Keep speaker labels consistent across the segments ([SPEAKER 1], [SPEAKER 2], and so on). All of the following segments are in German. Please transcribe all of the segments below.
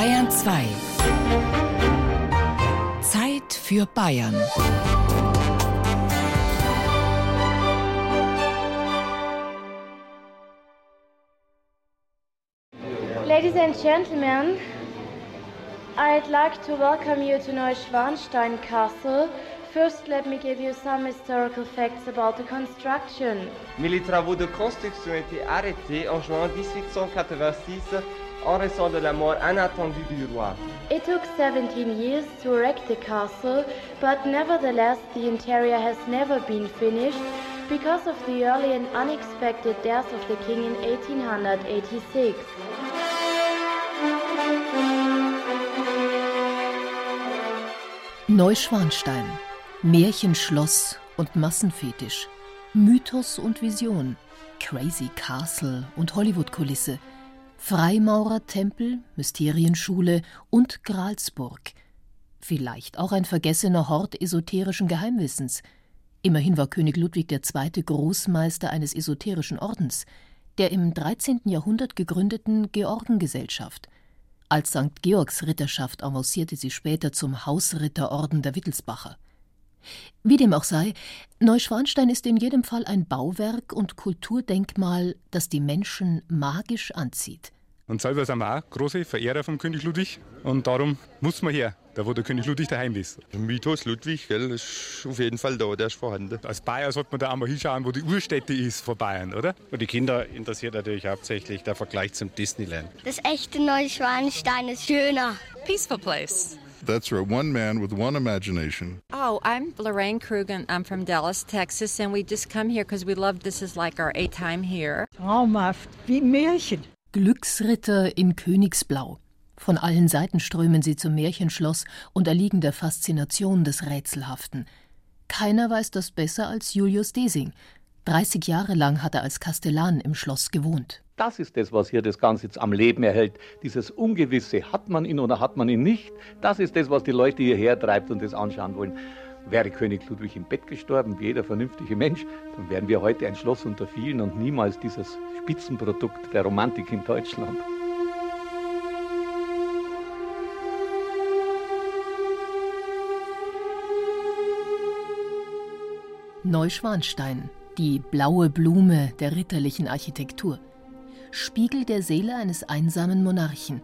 [SPEAKER 1] Bayern 2. Zeit für Bayern.
[SPEAKER 2] Ladies and gentlemen, I'd like to welcome you to Neuschwanstein Castle. First, let me give you some historical facts about the construction.
[SPEAKER 3] Mais les travaux de construction étaient arrêtés en juin 1886 en raison de la mort inattendue du roi.
[SPEAKER 2] It took 17 years to erect the castle, but nevertheless, the interior has never been finished because of the early and unexpected death of the king in 1886.
[SPEAKER 4] Neuschwanstein. Märchenschloss und Massenfetisch. Mythos und Vision. Crazy Castle und Hollywood-Kulisse. Freimaurertempel, Mysterienschule und Gralsburg. Vielleicht auch ein vergessener Hort esoterischen Geheimwissens. Immerhin war König Ludwig II. Großmeister eines esoterischen Ordens, der im 13. Jahrhundert gegründeten Georgengesellschaft – als St. Georgs Ritterschaft avancierte sie später zum Hausritterorden der Wittelsbacher. Wie dem auch sei, Neuschwanstein ist in jedem Fall ein Bauwerk und Kulturdenkmal, das die Menschen magisch anzieht.
[SPEAKER 5] Und selber sind wir auch große Verehrer vom König Ludwig und darum muss man her, da wo der König Ludwig daheim ist.
[SPEAKER 6] Der Mythos Ludwig gell, ist auf jeden Fall da, der ist vorhanden.
[SPEAKER 5] Als Bayer sollte man da einmal hinschauen, wo die Urstätte ist von Bayern, oder?
[SPEAKER 7] Und die Kinder interessiert natürlich hauptsächlich der Vergleich zum Disneyland.
[SPEAKER 8] Das echte Neuschwanstein ist schöner.
[SPEAKER 9] Peaceful place.
[SPEAKER 10] That's for one man with one imagination.
[SPEAKER 9] Oh, I'm Lorraine Krug and I'm from Dallas, Texas, and we just come here because we love this is like our eighth time here.
[SPEAKER 11] Traumhaft, wie Märchen.
[SPEAKER 4] Glücksritter in Königsblau. Von allen Seiten strömen sie zum Märchenschloss und erliegen der Faszination des Rätselhaften. Keiner weiß das besser als Julius Desing. 30 Jahre lang hat er als Kastellan im Schloss gewohnt.
[SPEAKER 12] Das ist das, was hier das Ganze jetzt am Leben erhält. Dieses Ungewisse, hat man ihn oder hat man ihn nicht? Das ist das, was die Leute hierher treibt und das anschauen wollen. Wäre König Ludwig im Bett gestorben, wie jeder vernünftige Mensch, dann wären wir heute ein Schloss unter vielen und niemals dieses Spitzenprodukt der Romantik in Deutschland.
[SPEAKER 4] Neuschwanstein, die blaue Blume der ritterlichen Architektur. Spiegel der Seele eines einsamen Monarchen.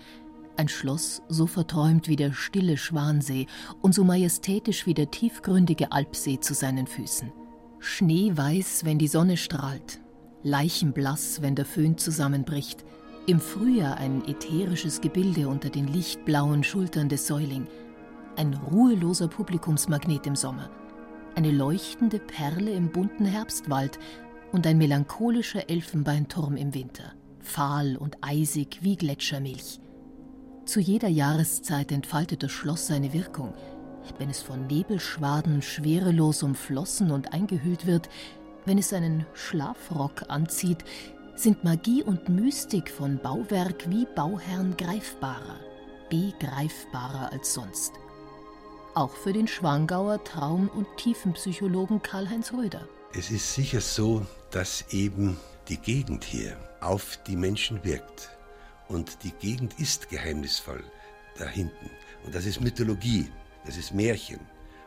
[SPEAKER 4] Ein Schloss so verträumt wie der stille Schwansee und so majestätisch wie der tiefgründige Alpsee zu seinen Füßen. Schneeweiß, wenn die Sonne strahlt, leichenblass, wenn der Föhn zusammenbricht, im Frühjahr ein ätherisches Gebilde unter den lichtblauen Schultern des Säuling, ein ruheloser Publikumsmagnet im Sommer, eine leuchtende Perle im bunten Herbstwald und ein melancholischer Elfenbeinturm im Winter, fahl und eisig wie Gletschermilch. Zu jeder Jahreszeit entfaltet das Schloss seine Wirkung. Wenn es von Nebelschwaden schwerelos umflossen und eingehüllt wird, wenn es einen Schlafrock anzieht, sind Magie und Mystik von Bauwerk wie Bauherrn greifbarer, begreifbarer als sonst. Auch für den Schwangauer Traum- und Tiefenpsychologen Karl-Heinz Röder.
[SPEAKER 13] Es ist sicher so, dass eben die Gegend hier auf die Menschen wirkt. Und die Gegend ist geheimnisvoll da hinten. Und das ist Mythologie, das ist Märchen.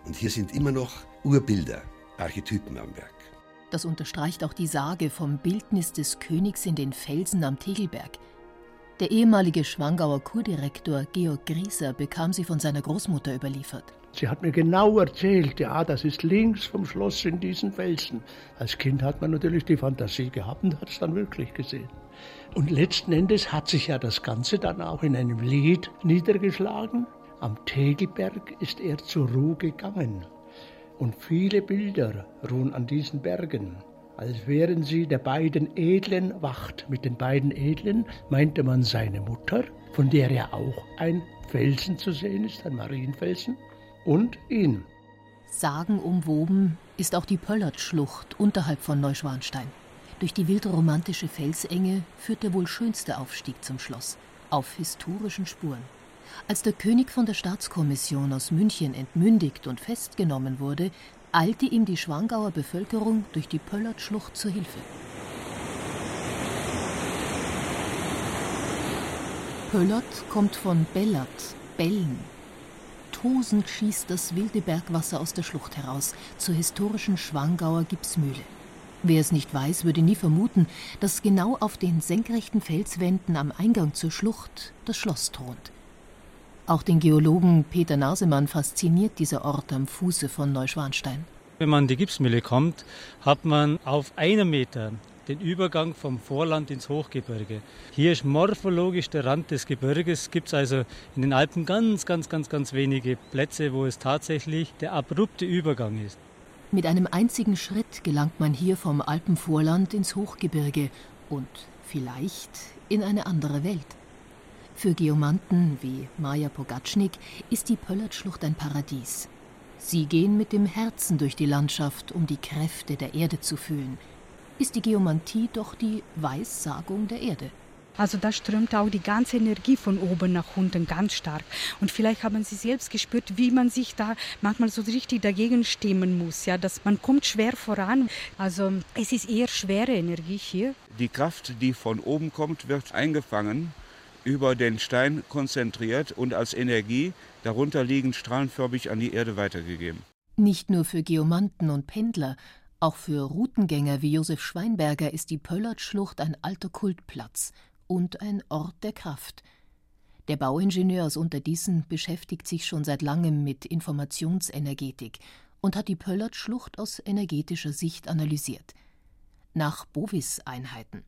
[SPEAKER 13] Und hier sind immer noch Urbilder, Archetypen am Werk.
[SPEAKER 4] Das unterstreicht auch die Sage vom Bildnis des Königs in den Felsen am Tegelberg. Der ehemalige Schwangauer Kurdirektor Georg Grieser bekam sie von seiner Großmutter überliefert.
[SPEAKER 14] Sie hat mir genau erzählt, ja, das ist links vom Schloss in diesen Felsen. Als Kind hat man natürlich die Fantasie gehabt und hat es dann wirklich gesehen. Und letzten Endes hat sich ja das Ganze dann auch in einem Lied niedergeschlagen. Am Tegelberg ist er zur Ruhe gegangen. Und viele Bilder ruhen an diesen Bergen. Als wären sie der beiden Edlen wacht. Mit den beiden Edlen meinte man seine Mutter, von der ja auch ein Felsen zu sehen ist, ein Marienfelsen, und ihn.
[SPEAKER 4] Sagenumwoben ist auch die Pöllertschlucht unterhalb von Neuschwanstein. Durch die wildromantische Felsenge führt der wohl schönste Aufstieg zum Schloss, auf historischen Spuren. Als der König von der Staatskommission aus München entmündigt und festgenommen wurde, eilte ihm die Schwangauer Bevölkerung durch die Pöllertschlucht zur Hilfe. Pöllert kommt von Bellert, Bellen. Tosend schießt das wilde Bergwasser aus der Schlucht heraus zur historischen Schwangauer Gipsmühle. Wer es nicht weiß, würde nie vermuten, dass genau auf den senkrechten Felswänden am Eingang zur Schlucht das Schloss thront. Auch den Geologen Peter Nasemann fasziniert dieser Ort am Fuße von Neuschwanstein.
[SPEAKER 15] Wenn man an die Gipsmühle kommt, hat man auf einem Meter den Übergang vom Vorland ins Hochgebirge. Hier ist morphologisch der Rand des Gebirges. Gibt es also in den Alpen ganz, ganz, ganz, ganz wenige Plätze, wo es tatsächlich der abrupte Übergang ist.
[SPEAKER 4] Mit einem einzigen Schritt gelangt man hier vom Alpenvorland ins Hochgebirge und vielleicht in eine andere Welt. Für Geomanten wie Maja Pogatschnik ist die Pöllertschlucht ein Paradies. Sie gehen mit dem Herzen durch die Landschaft, um die Kräfte der Erde zu fühlen, ist die Geomantie doch die Weissagung der Erde.
[SPEAKER 11] Also da strömt auch die ganze Energie von oben nach unten ganz stark. Und vielleicht haben Sie selbst gespürt, wie man sich da manchmal so richtig dagegen stemmen muss. Ja, dass man kommt schwer voran. Also es ist eher schwere Energie hier.
[SPEAKER 16] Die Kraft, die von oben kommt, wird eingefangen, über den Stein konzentriert und als Energie darunter liegend strahlenförmig an die Erde weitergegeben.
[SPEAKER 4] Nicht nur für Geomanten und Pendler, auch für Routengänger wie Josef Schweinberger ist die Pöllertschlucht ein alter Kultplatz und ein Ort der Kraft. Der Bauingenieur aus Unterdießen beschäftigt sich schon seit langem mit Informationsenergetik und hat die Pöllertschlucht aus energetischer Sicht analysiert. Nach Bovis-Einheiten.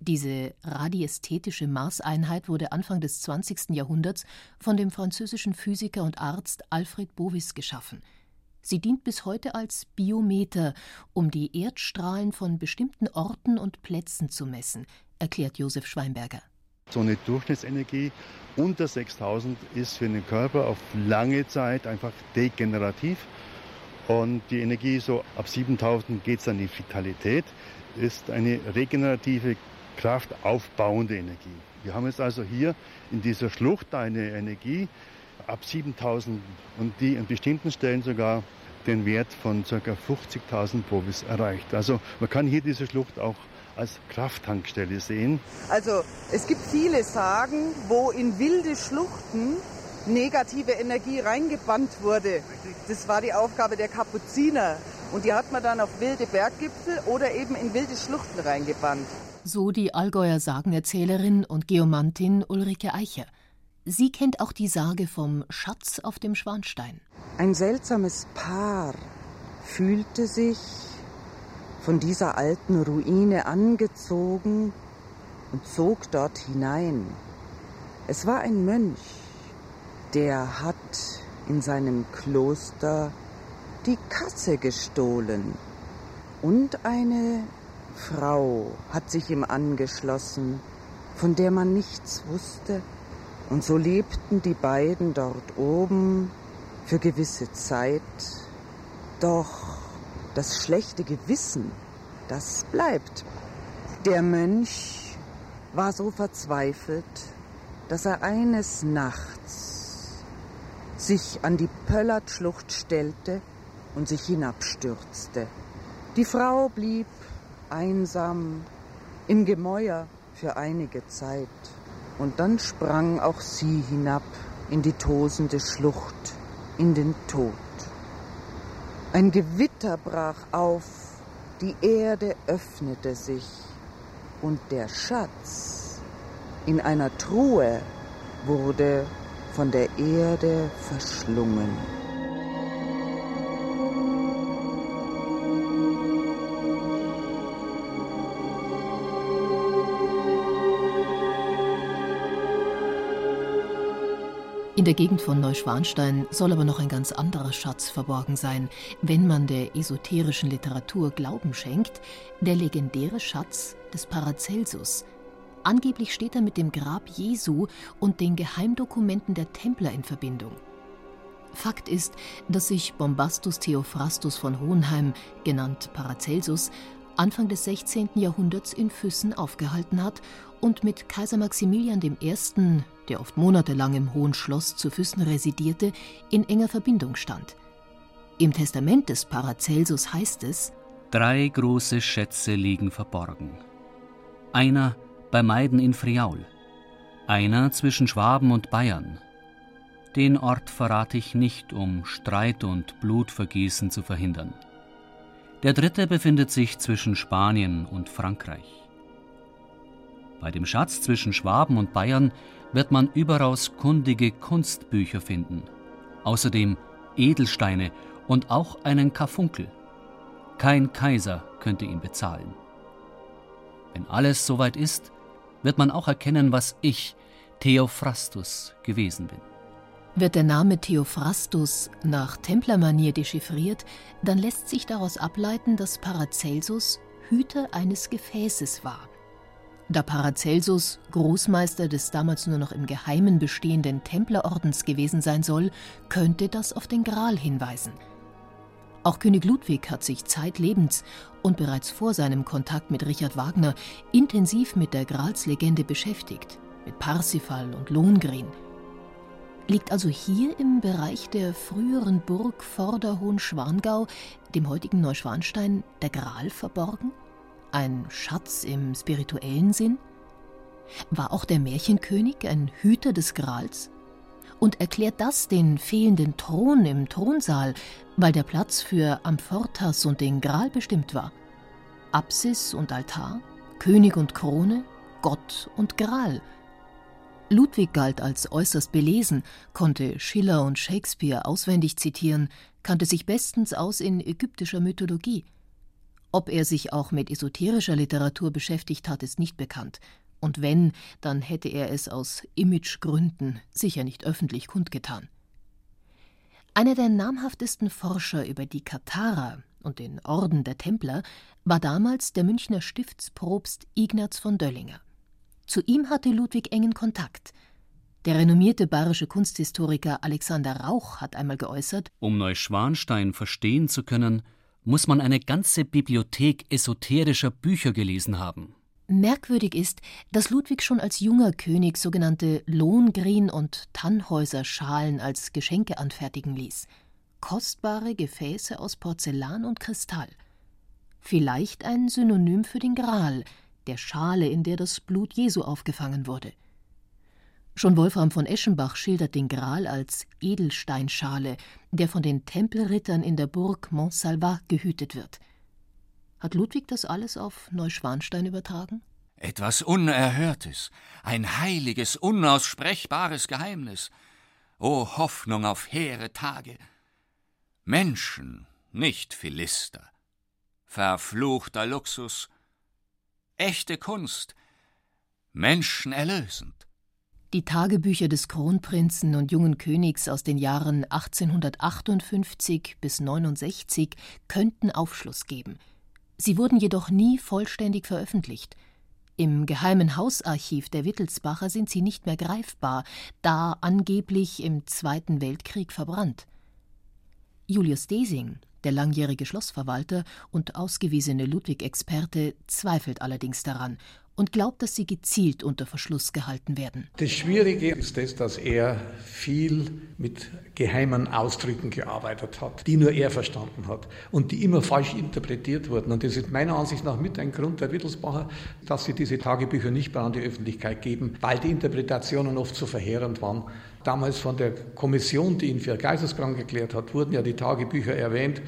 [SPEAKER 4] Diese radiästhetische Maßeinheit wurde Anfang des 20. Jahrhunderts von dem französischen Physiker und Arzt Alfred Bovis geschaffen – Sie dient bis heute als Biometer, um die Erdstrahlen von bestimmten Orten und Plätzen zu messen, erklärt Josef Schweinberger.
[SPEAKER 17] So eine Durchschnittsenergie unter 6000 ist für den Körper auf lange Zeit einfach degenerativ. Und die Energie so ab 7000 geht es an die Vitalität, ist eine regenerative, kraftaufbauende Energie. Wir haben jetzt also hier in dieser Schlucht eine Energie, ab 7000 und die an bestimmten Stellen sogar den Wert von ca. 50.000 Bovis erreicht. Also man kann hier diese Schlucht auch als Krafttankstelle sehen.
[SPEAKER 18] Also es gibt viele Sagen, wo in wilde Schluchten negative Energie reingebannt wurde. Das war die Aufgabe der Kapuziner. Und die hat man dann auf wilde Berggipfel oder eben in wilde Schluchten reingebannt.
[SPEAKER 4] So die Allgäuer Sagenerzählerin und Geomantin Ulrike Eicher. Sie kennt auch die Sage vom Schatz auf dem Schwanstein.
[SPEAKER 18] Ein seltsames Paar fühlte sich von dieser alten Ruine angezogen und zog dort hinein. Es war ein Mönch, der hat in seinem Kloster die Kasse gestohlen. Und eine Frau hat sich ihm angeschlossen, von der man nichts wusste und so lebten die beiden dort oben für gewisse Zeit. Doch das schlechte Gewissen, das bleibt. Der Mönch war so verzweifelt, dass er eines Nachts sich an die Pöllertschlucht stellte und sich hinabstürzte. Die Frau blieb einsam im Gemäuer für einige Zeit. Und dann sprang auch sie hinab in die tosende Schlucht, in den Tod. Ein Gewitter brach auf, die Erde öffnete sich und der Schatz in einer Truhe wurde von der Erde verschlungen.
[SPEAKER 4] In der Gegend von Neuschwanstein soll aber noch ein ganz anderer Schatz verborgen sein, wenn man der esoterischen Literatur Glauben schenkt, der legendäre Schatz des Paracelsus. Angeblich steht er mit dem Grab Jesu und den Geheimdokumenten der Templer in Verbindung. Fakt ist, dass sich Bombastus Theophrastus von Hohenheim, genannt Paracelsus, Anfang des 16. Jahrhunderts in Füssen aufgehalten hat und mit Kaiser Maximilian I., der oft monatelang im Hohen Schloss zu Füssen residierte, in enger Verbindung stand. Im Testament des Paracelsus heißt es:
[SPEAKER 19] Drei große Schätze liegen verborgen. Einer bei Meiden in Friaul, Einer zwischen Schwaben und Bayern. Den Ort verrate ich nicht, um Streit und Blutvergießen zu verhindern. Der dritte befindet sich zwischen Spanien und Frankreich. Bei dem Schatz zwischen Schwaben und Bayern wird man überaus kundige Kunstbücher finden, außerdem Edelsteine und auch einen Karfunkel. Kein Kaiser könnte ihn bezahlen. Wenn alles soweit ist, wird man auch erkennen, was ich, Theophrastus, gewesen bin.
[SPEAKER 4] Wird der Name Theophrastus nach Templermanier dechiffriert, dann lässt sich daraus ableiten, dass Paracelsus Hüter eines Gefäßes war. Da Paracelsus Großmeister des damals nur noch im Geheimen bestehenden Templerordens gewesen sein soll, könnte das auf den Gral hinweisen. Auch König Ludwig hat sich zeitlebens und bereits vor seinem Kontakt mit Richard Wagner intensiv mit der Gralslegende beschäftigt, mit Parsifal und Lohengrin – Liegt also hier im Bereich der früheren Burg Vorderhohenschwangau, dem heutigen Neuschwanstein, der Gral verborgen? Ein Schatz im spirituellen Sinn? War auch der Märchenkönig ein Hüter des Grals? Und erklärt das den fehlenden Thron im Thronsaal, weil der Platz für Ampfortas und den Gral bestimmt war? Apsis und Altar, König und Krone, Gott und Gral – Ludwig galt als äußerst belesen, konnte Schiller und Shakespeare auswendig zitieren, kannte sich bestens aus in ägyptischer Mythologie. Ob er sich auch mit esoterischer Literatur beschäftigt hat, ist nicht bekannt. Und wenn, dann hätte er es aus Imagegründen sicher nicht öffentlich kundgetan. Einer der namhaftesten Forscher über die Katharer und den Orden der Templer war damals der Münchner Stiftsprobst Ignaz von Döllinger. Zu ihm hatte Ludwig engen Kontakt. Der renommierte bayerische Kunsthistoriker Alexander Rauch hat einmal geäußert:
[SPEAKER 19] Um Neuschwanstein verstehen zu können, muss man eine ganze Bibliothek esoterischer Bücher gelesen haben.
[SPEAKER 4] Merkwürdig ist, dass Ludwig schon als junger König sogenannte Lohngrin- und Tannhäuserschalen als Geschenke anfertigen ließ. Kostbare Gefäße aus Porzellan und Kristall. Vielleicht ein Synonym für den Gral, der Schale, in der das Blut Jesu aufgefangen wurde. Schon Wolfram von Eschenbach schildert den Gral als Edelsteinschale, der von den Tempelrittern in der Burg Montsalvat gehütet wird. Hat Ludwig das alles auf Neuschwanstein übertragen?
[SPEAKER 20] Etwas Unerhörtes, ein heiliges, unaussprechbares Geheimnis. O Hoffnung auf hehre Tage! Menschen, nicht Philister. Verfluchter Luxus, echte Kunst, menschenerlösend.
[SPEAKER 4] Die Tagebücher des Kronprinzen und jungen Königs aus den Jahren 1858 bis 69 könnten Aufschluss geben. Sie wurden jedoch nie vollständig veröffentlicht. Im geheimen Hausarchiv der Wittelsbacher sind sie nicht mehr greifbar, da angeblich im Zweiten Weltkrieg verbrannt. Julius Desing, der langjährige Schlossverwalter und ausgewiesene Ludwig-Experte zweifelt allerdings daran und glaubt, dass sie gezielt unter Verschluss gehalten werden.
[SPEAKER 21] Das Schwierige ist das, dass er viel mit geheimen Ausdrücken gearbeitet hat, die nur er verstanden hat und die immer falsch interpretiert wurden. Und das ist meiner Ansicht nach mit ein Grund der Wittelsbacher, dass sie diese Tagebücher nicht mehr an die Öffentlichkeit geben, weil die Interpretationen oft so verheerend waren. Damals von der Kommission, die ihn für geisteskrank erklärt hat, wurden ja die Tagebücher erwähnt.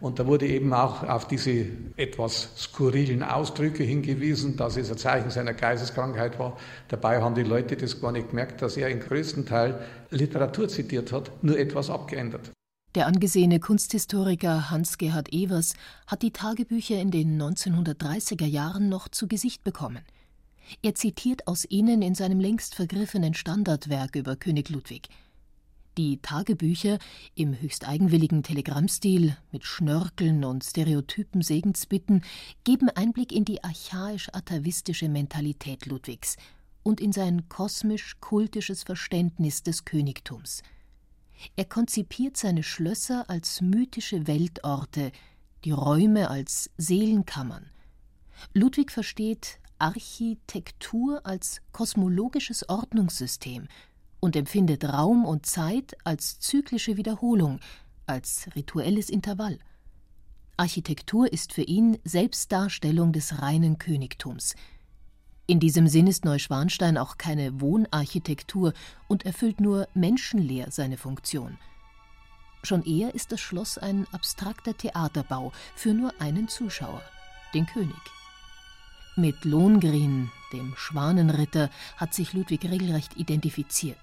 [SPEAKER 21] Und da wurde eben auch auf diese etwas skurrilen Ausdrücke hingewiesen, dass es ein Zeichen seiner Geisteskrankheit war. Dabei haben die Leute das gar nicht gemerkt, dass er im größten Teil Literatur zitiert hat, nur etwas abgeändert.
[SPEAKER 4] Der angesehene Kunsthistoriker Hans-Gerhard Evers hat die Tagebücher in den 1930er Jahren noch zu Gesicht bekommen. Er zitiert aus ihnen in seinem längst vergriffenen Standardwerk über König Ludwig – die Tagebücher im höchst eigenwilligen Telegrammstil mit Schnörkeln und stereotypen Segensbitten geben Einblick in die archaisch-atavistische Mentalität Ludwigs und in sein kosmisch-kultisches Verständnis des Königtums. Er konzipiert seine Schlösser als mythische Weltorte, die Räume als Seelenkammern. Ludwig versteht Architektur als kosmologisches Ordnungssystem – und empfindet Raum und Zeit als zyklische Wiederholung, als rituelles Intervall. Architektur ist für ihn Selbstdarstellung des reinen Königtums. In diesem Sinn ist Neuschwanstein auch keine Wohnarchitektur und erfüllt nur menschenleer seine Funktion. Schon eher ist das Schloss ein abstrakter Theaterbau für nur einen Zuschauer, den König. Mit Lohengrin, dem Schwanenritter, hat sich Ludwig regelrecht identifiziert.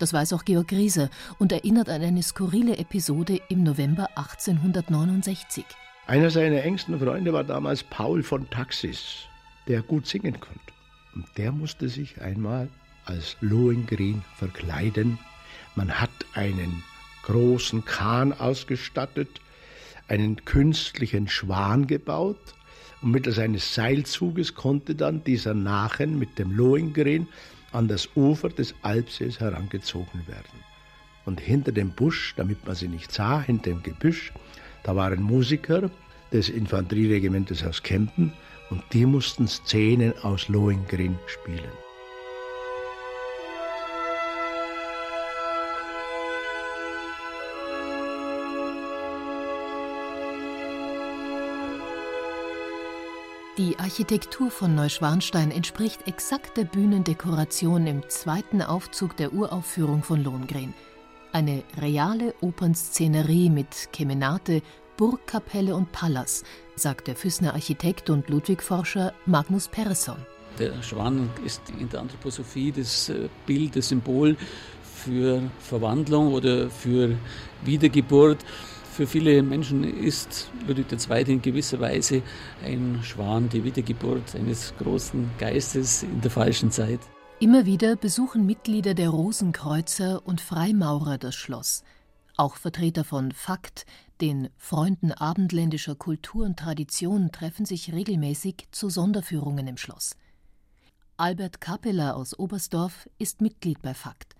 [SPEAKER 4] Das weiß auch Georg Grieser und erinnert an eine skurrile Episode im November 1869.
[SPEAKER 14] Einer seiner engsten Freunde war damals Paul von Taxis, der gut singen konnte. Und der musste sich einmal als Lohengrin verkleiden. Man hat einen großen Kahn ausgestattet, einen künstlichen Schwan gebaut und mittels eines Seilzuges konnte dann dieser Nachen mit dem Lohengrin an das Ufer des Alpsees herangezogen werden. Und hinter dem Busch, damit man sie nicht sah, hinter dem Gebüsch, da waren Musiker des Infanterieregimentes aus Kempen und die mussten Szenen aus Lohengrin spielen.
[SPEAKER 4] Die Architektur von Neuschwanstein entspricht exakt der Bühnendekoration im zweiten Aufzug der Uraufführung von Lohengrin. Eine reale Opernszenerie mit Kemenate, Burgkapelle und Palas, sagt der Füßner Architekt und Ludwigforscher Magnus Persson.
[SPEAKER 22] Der Schwan ist in der Anthroposophie das äh, Bild, das Symbol für Verwandlung oder für Wiedergeburt. Für viele Menschen ist Ludwig II. in gewisser Weise ein Schwan, die Wiedergeburt eines großen Geistes in der falschen Zeit.
[SPEAKER 4] Immer wieder besuchen Mitglieder der Rosenkreuzer und Freimaurer das Schloss. Auch Vertreter von Fakt, den Freunden abendländischer Kultur und Tradition, treffen sich regelmäßig zu Sonderführungen im Schloss. Albert Kappeler aus Oberstdorf ist Mitglied bei Fakt.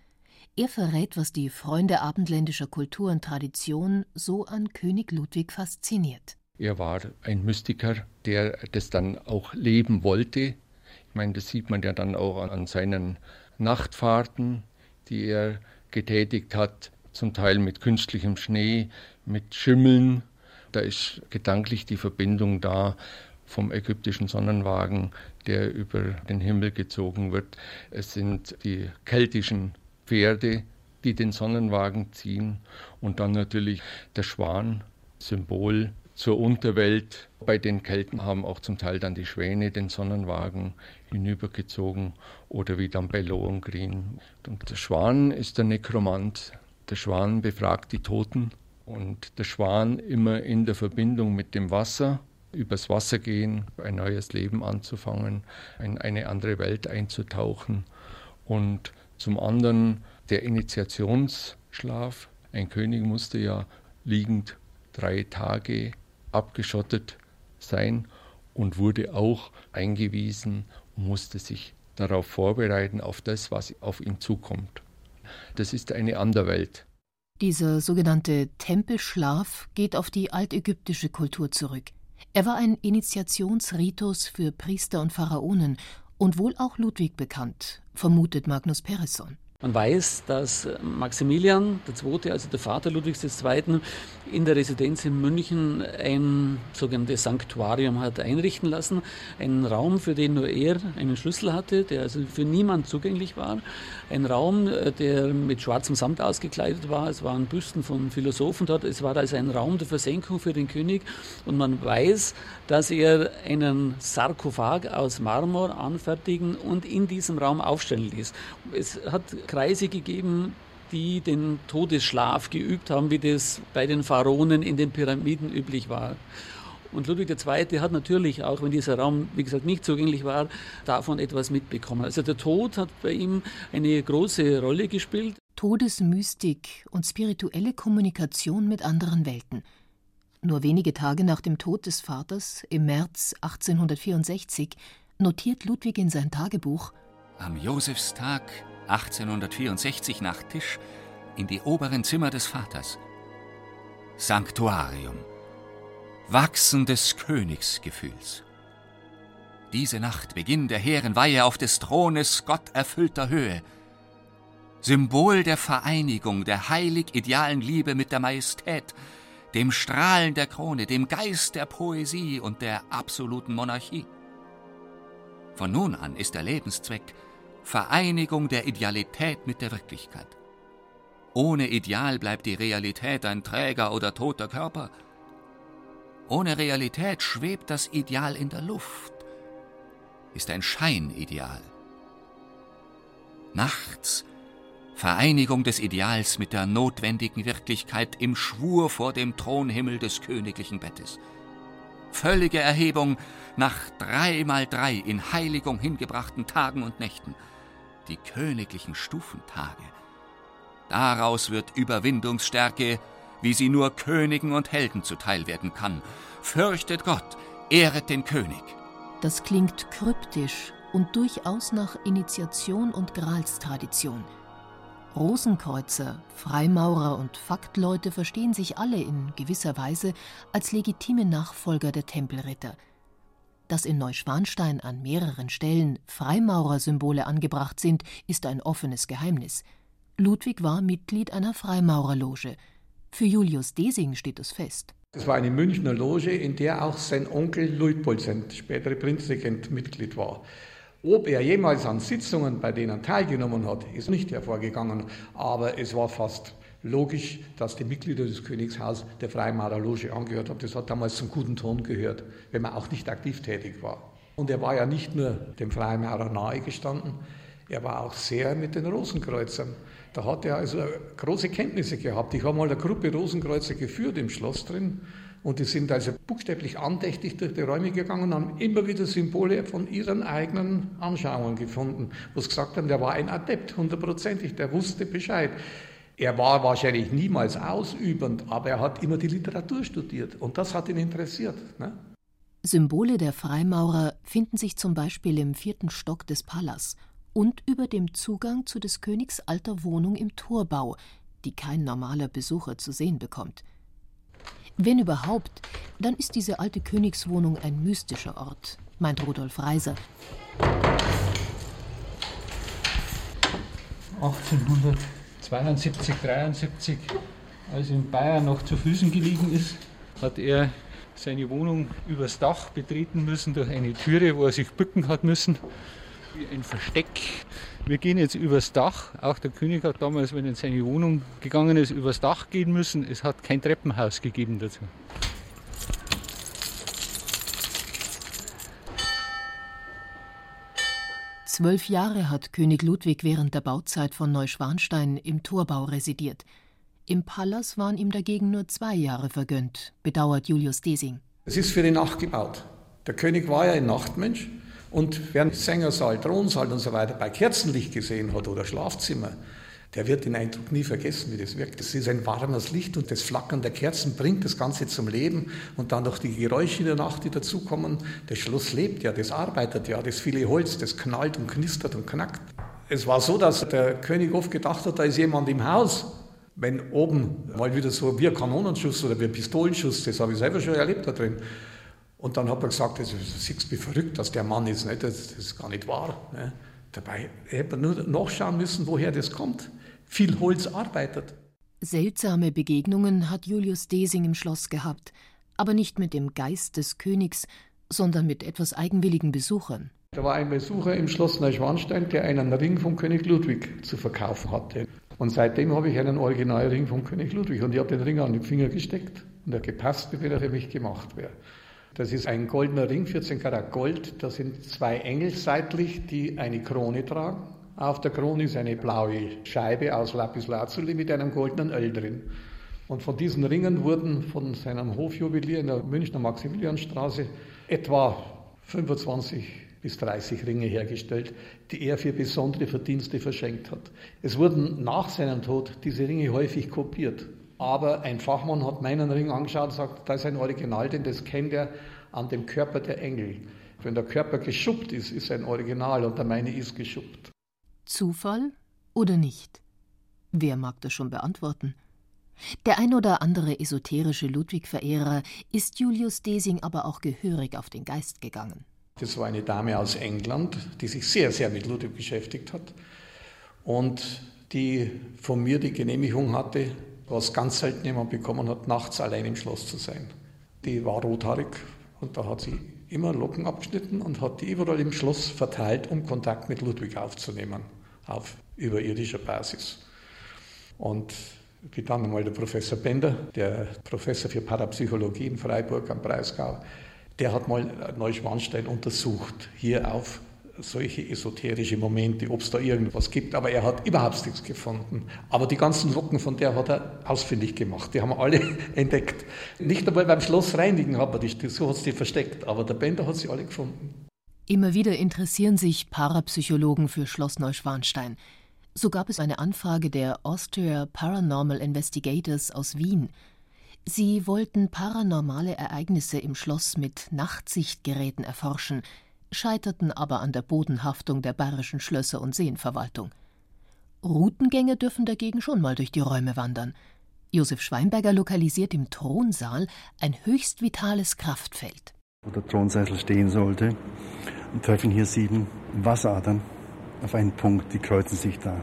[SPEAKER 4] Er verrät, was die Freunde abendländischer Kultur und Tradition so an König Ludwig fasziniert.
[SPEAKER 23] Er war ein Mystiker, der das dann auch leben wollte. Ich meine, das sieht man ja dann auch an seinen Nachtfahrten, die er getätigt hat, zum Teil mit künstlichem Schnee, mit Schimmeln. Da ist gedanklich die Verbindung da vom ägyptischen Sonnenwagen, der über den Himmel gezogen wird. Es sind die keltischen Pferde, die den Sonnenwagen ziehen und dann natürlich der Schwan, Symbol zur Unterwelt. Bei den Kelten haben auch zum Teil dann die Schwäne den Sonnenwagen hinübergezogen oder wie dann bei Lohengrin. Und der Schwan ist der Nekromant. Der Schwan befragt die Toten und der Schwan immer in der Verbindung mit dem Wasser, übers Wasser gehen, ein neues Leben anzufangen, in eine andere Welt einzutauchen und zum anderen der Initiationsschlaf. Ein König musste ja liegend drei Tage abgeschottet sein und wurde auch eingewiesen und musste sich darauf vorbereiten, auf das, was auf ihn zukommt. Das ist eine Anderwelt.
[SPEAKER 4] Dieser sogenannte Tempelschlaf geht auf die altägyptische Kultur zurück. Er war ein Initiationsritus für Priester und Pharaonen und wohl auch Ludwig bekannt, vermutet Magnus Peresson.
[SPEAKER 22] Man weiß, dass Maximilian II., also der Vater Ludwigs II., in der Residenz in München ein sogenanntes Sanktuarium hat einrichten lassen. Einen Raum, für den nur er einen Schlüssel hatte, der also für niemand zugänglich war. Ein Raum, der mit schwarzem Samt ausgekleidet war. Es waren Büsten von Philosophen dort. Es war also ein Raum der Versenkung für den König. Und man weiß, dass er einen Sarkophag aus Marmor anfertigen und in diesem Raum aufstellen ließ. Es hat Kreise gegeben, die den Todesschlaf geübt haben, wie das bei den Pharaonen in den Pyramiden üblich war. Und Ludwig II. hat natürlich, auch wenn dieser Raum, wie gesagt, nicht zugänglich war, davon etwas mitbekommen. Also der Tod hat bei ihm eine große Rolle gespielt.
[SPEAKER 4] Todesmystik und spirituelle Kommunikation mit anderen Welten. Nur wenige Tage nach dem Tod des Vaters, im März 1864, notiert Ludwig in sein Tagebuch:
[SPEAKER 20] Am Josefstag 1864 nach Tisch in die oberen Zimmer des Vaters. Sanktuarium. Wachsen des Königsgefühls. Diese Nacht Beginn der hehren Weihe auf des Thrones gotterfüllter Höhe. Symbol der Vereinigung der heilig idealen Liebe mit der Majestät, dem Strahlen der Krone, dem Geist der Poesie und der absoluten Monarchie. Von nun an ist der Lebenszweck Vereinigung der Idealität mit der Wirklichkeit. Ohne Ideal bleibt die Realität ein träger oder toter Körper. Ohne Realität schwebt das Ideal in der Luft, ist ein Scheinideal. Nachts Vereinigung des Ideals mit der notwendigen Wirklichkeit im Schwur vor dem Thronhimmel des königlichen Bettes. Völlige Erhebung nach dreimal drei in Heiligung hingebrachten Tagen und Nächten, die königlichen Stufentage. Daraus wird Überwindungsstärke, wie sie nur Königen und Helden zuteil werden kann. Fürchtet Gott, ehret den König.
[SPEAKER 4] Das klingt kryptisch und durchaus nach Initiation und Gralstradition. Rosenkreuzer, Freimaurer und Faktleute verstehen sich alle in gewisser Weise als legitime Nachfolger der Tempelritter. Dass in Neuschwanstein an mehreren Stellen Freimaurersymbole angebracht sind, ist ein offenes Geheimnis. Ludwig war Mitglied einer Freimaurerloge. Für Julius Desing steht es fest.
[SPEAKER 21] Es war eine Münchner Loge, in der auch sein Onkel Luitpold, sein späterer Prinzregent, Mitglied war. Ob er jemals an Sitzungen bei denen teilgenommen hat, ist nicht hervorgegangen, aber es war fast logisch, dass die Mitglieder des Königshaus der Freimaurerloge angehört haben. Das hat damals zum guten Ton gehört, wenn man auch nicht aktiv tätig war. Und er war ja nicht nur dem Freimaurer nahe gestanden, er war auch sehr mit den Rosenkreuzern. Da hat er also große Kenntnisse gehabt. Ich habe mal eine Gruppe Rosenkreuzer geführt im Schloss drin und die sind also buchstäblich andächtig durch die Räume gegangen und haben immer wieder Symbole von ihren eigenen Anschauungen gefunden, wo sie gesagt haben, der war ein Adept, hundertprozentig, der wusste Bescheid. Er war wahrscheinlich niemals ausübend, aber er hat immer die Literatur studiert und das hat ihn interessiert. Ne?
[SPEAKER 4] Symbole der Freimaurer finden sich zum Beispiel im vierten Stock des Palas und über dem Zugang zu des Königs alter Wohnung im Torbau, die kein normaler Besucher zu sehen bekommt. Wenn überhaupt, dann ist diese alte Königswohnung ein mystischer Ort, meint Rudolf Reiser.
[SPEAKER 23] 1872, 73, als in Bayern noch zu Füßen gelegen ist, hat er seine Wohnung übers Dach betreten müssen durch eine Türe, wo er sich bücken hat müssen wie ein Versteck. Wir gehen jetzt übers Dach. Auch der König hat damals, wenn er in seine Wohnung gegangen ist, übers Dach gehen müssen. Es hat kein Treppenhaus gegeben dazu.
[SPEAKER 4] Zwölf Jahre hat König Ludwig während der Bauzeit von Neuschwanstein im Torbau residiert. Im Palas waren ihm dagegen nur zwei Jahre vergönnt, bedauert Julius Desing.
[SPEAKER 21] Es ist für die Nacht gebaut. Der König war ja ein Nachtmensch und wer Sängersaal, Thronsaal und so weiter bei Kerzenlicht gesehen hat oder Schlafzimmer, der wird den Eindruck nie vergessen, wie das wirkt. Es ist ein warmes Licht und das Flackern der Kerzen bringt das Ganze zum Leben und dann noch die Geräusche in der Nacht, die dazukommen. Das Schloss lebt ja, das arbeitet ja, das viele Holz, das knallt und knistert und knackt. Es war so, dass der König oft gedacht hat, da ist jemand im Haus. Wenn oben mal wieder so wie ein Kanonenschuss oder wie ein Pistolenschuss, das habe ich selber schon erlebt da drin, und dann hat er gesagt, das ist wie verrückt, dass der Mann ist, nicht? Das, ist gar nicht wahr. Ne? Dabei hätte man nur nachschauen müssen, woher das kommt. Viel Holz arbeitet.
[SPEAKER 4] Seltsame Begegnungen hat Julius Desing im Schloss gehabt, aber nicht mit dem Geist des Königs, sondern mit etwas eigenwilligen Besuchern.
[SPEAKER 21] Da war ein Besucher im Schloss Neuschwanstein, der einen Ring von König Ludwig zu verkaufen hatte. Und seitdem habe ich einen Originalring von König Ludwig und ich habe den Ring an den Finger gesteckt und er gepasst, wie wenn er für mich gemacht wäre. Das ist ein goldener Ring, 14 Karat Gold. Da sind zwei Engel seitlich, die eine Krone tragen. Auf der Krone ist eine blaue Scheibe aus Lapislazuli mit einem goldenen Öl drin. Und von diesen Ringen wurden von seinem Hofjuwelier in der Münchner Maximilianstraße etwa 25 bis 30 Ringe hergestellt, die er für besondere Verdienste verschenkt hat. Es wurden nach seinem Tod diese Ringe häufig kopiert. Aber ein Fachmann hat meinen Ring angeschaut und sagt, da ist ein Original, denn das kennt er an dem Körper der Engel. Wenn der Körper geschuppt ist, ist ein Original und der meine ist geschuppt.
[SPEAKER 4] Zufall oder nicht? Wer mag das schon beantworten? Der ein oder andere esoterische Ludwig-Verehrer ist Julius Desing aber auch gehörig auf den Geist gegangen.
[SPEAKER 21] Das war eine Dame aus England, die sich sehr, sehr mit Ludwig beschäftigt hat und die von mir die Genehmigung hatte, was ganz selten jemand bekommen hat, nachts allein im Schloss zu sein. Die war rothaarig und da hat sie immer Locken abgeschnitten und hat die überall im Schloss verteilt, um Kontakt mit Ludwig aufzunehmen, auf überirdischer Basis. Und wie dann einmal der Professor Bender, der Professor für Parapsychologie in Freiburg am Breisgau, der hat mal Neuschwanstein untersucht, hier auf solche esoterische Momente, ob es da irgendwas gibt, aber er hat überhaupt nichts gefunden. Aber die ganzen Locken von der hat er ausfindig gemacht, die haben wir alle entdeckt. Nicht einmal beim Schloss Reinigen hat man die, so hat die versteckt, aber der Bender hat sie alle gefunden.
[SPEAKER 4] Immer wieder interessieren sich Parapsychologen für Schloss Neuschwanstein. So gab es eine Anfrage der Austria Paranormal Investigators aus Wien. Sie wollten paranormale Ereignisse im Schloss mit Nachtsichtgeräten erforschen, scheiterten aber an der Bodenhaftung der bayerischen Schlösser und Seenverwaltung. Routengänge dürfen dagegen schon mal durch die Räume wandern. Josef Schweinberger lokalisiert im Thronsaal ein höchst vitales Kraftfeld.
[SPEAKER 17] Wo der Thronsessel stehen sollte, treffen hier sieben Wasseradern auf einen Punkt, die kreuzen sich da.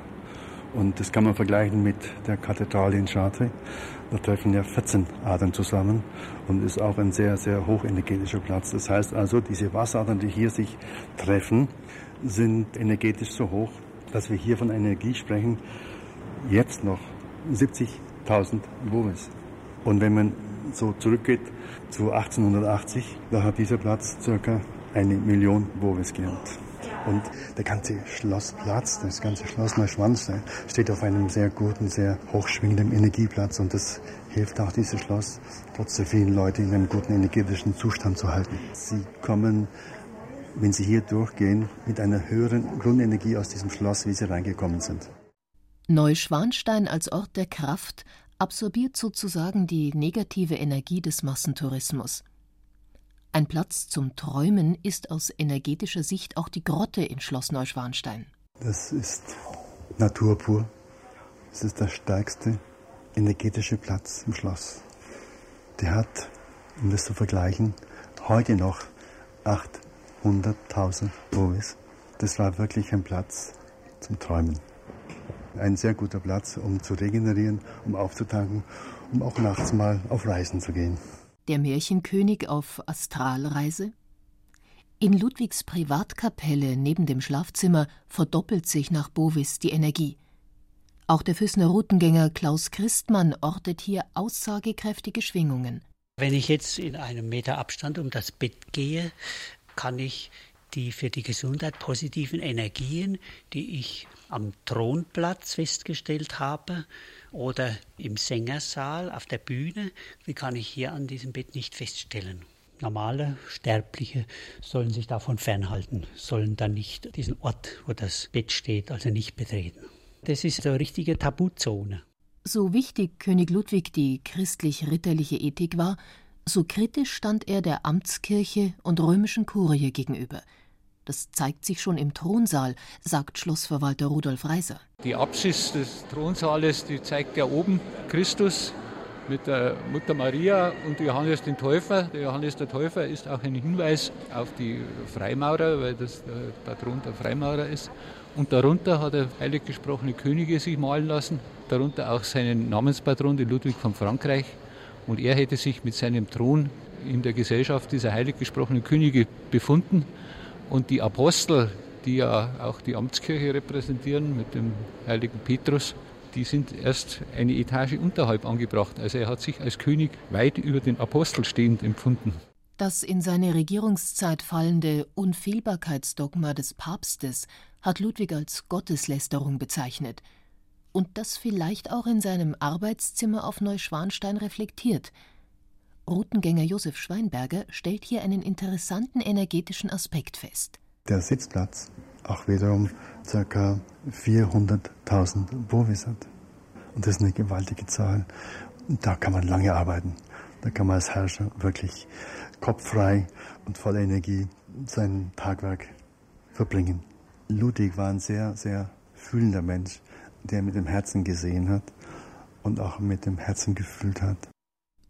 [SPEAKER 17] Und das kann man vergleichen mit der Kathedrale in Chartres. Da treffen ja 14 Adern zusammen und ist auch ein sehr, sehr hochenergetischer Platz. Das heißt also, diese Wasseradern, die hier sich treffen, sind energetisch so hoch, dass wir hier von Energie sprechen, jetzt noch 70.000 Boves. Und wenn man so zurückgeht zu 1880, da hat dieser Platz circa eine Million Boves gehabt. Und der ganze Schlossplatz, das ganze Schloss Neuschwanstein, steht auf einem sehr guten, sehr hochschwingenden Energieplatz. Und das hilft auch dieses Schloss, trotz der vielen Leute in einem guten energetischen Zustand zu halten. Sie kommen, wenn sie hier durchgehen, mit einer höheren Grundenergie aus diesem Schloss, wie sie reingekommen sind.
[SPEAKER 4] Neuschwanstein als Ort der Kraft absorbiert sozusagen die negative Energie des Massentourismus. Ein Platz zum Träumen ist aus energetischer Sicht auch die Grotte in Schloss Neuschwanstein.
[SPEAKER 17] Das ist Natur pur. Es ist der stärkste energetische Platz im Schloss. Der hat, um das zu vergleichen, heute noch 800.000 Bovis. Das war wirklich ein Platz zum Träumen. Ein sehr guter Platz, um zu regenerieren, um aufzutanken, um auch nachts mal auf Reisen zu gehen
[SPEAKER 4] der Märchenkönig auf Astralreise? In Ludwigs Privatkapelle neben dem Schlafzimmer verdoppelt sich nach Bovis die Energie. Auch der Füßner Routengänger Klaus Christmann ortet hier aussagekräftige Schwingungen.
[SPEAKER 24] Wenn ich jetzt in einem Meter Abstand um das Bett gehe, kann ich die für die Gesundheit positiven Energien, die ich am Thronplatz festgestellt habe, oder im Sängersaal auf der Bühne, die kann ich hier an diesem Bett nicht feststellen. Normale Sterbliche sollen sich davon fernhalten, sollen dann nicht diesen Ort, wo das Bett steht, also nicht betreten. Das ist eine richtige Tabuzone.
[SPEAKER 4] So wichtig König Ludwig die christlich-ritterliche Ethik war, so kritisch stand er der Amtskirche und römischen Kurie gegenüber – das zeigt sich schon im Thronsaal, sagt Schlossverwalter Rudolf Reiser.
[SPEAKER 23] Die Apsis des Thronsaales, die zeigt ja oben Christus mit der Mutter Maria und Johannes den Täufer. Der Johannes der Täufer ist auch ein Hinweis auf die Freimaurer, weil das der Patron der Freimaurer ist. Und darunter hat er heilig gesprochene Könige sich malen lassen, darunter auch seinen Namenspatron, den Ludwig von Frankreich. Und er hätte sich mit seinem Thron in der Gesellschaft dieser heilig gesprochenen Könige befunden. Und die Apostel, die ja auch die Amtskirche repräsentieren mit dem heiligen Petrus, die sind erst eine Etage unterhalb angebracht. Also er hat sich als König weit über den Apostel stehend empfunden.
[SPEAKER 4] Das in seine Regierungszeit fallende Unfehlbarkeitsdogma des Papstes hat Ludwig als Gotteslästerung bezeichnet und das vielleicht auch in seinem Arbeitszimmer auf Neuschwanstein reflektiert – Routengänger Josef Schweinberger stellt hier einen interessanten energetischen Aspekt fest.
[SPEAKER 17] Der Sitzplatz auch wiederum ca. 400.000 Bovis hat. Und das ist eine gewaltige Zahl. Und da kann man lange arbeiten. Da kann man als Herrscher wirklich kopffrei und voller Energie sein Tagwerk verbringen. Ludwig war ein sehr, sehr fühlender Mensch, der mit dem Herzen gesehen hat und auch mit dem Herzen gefühlt hat.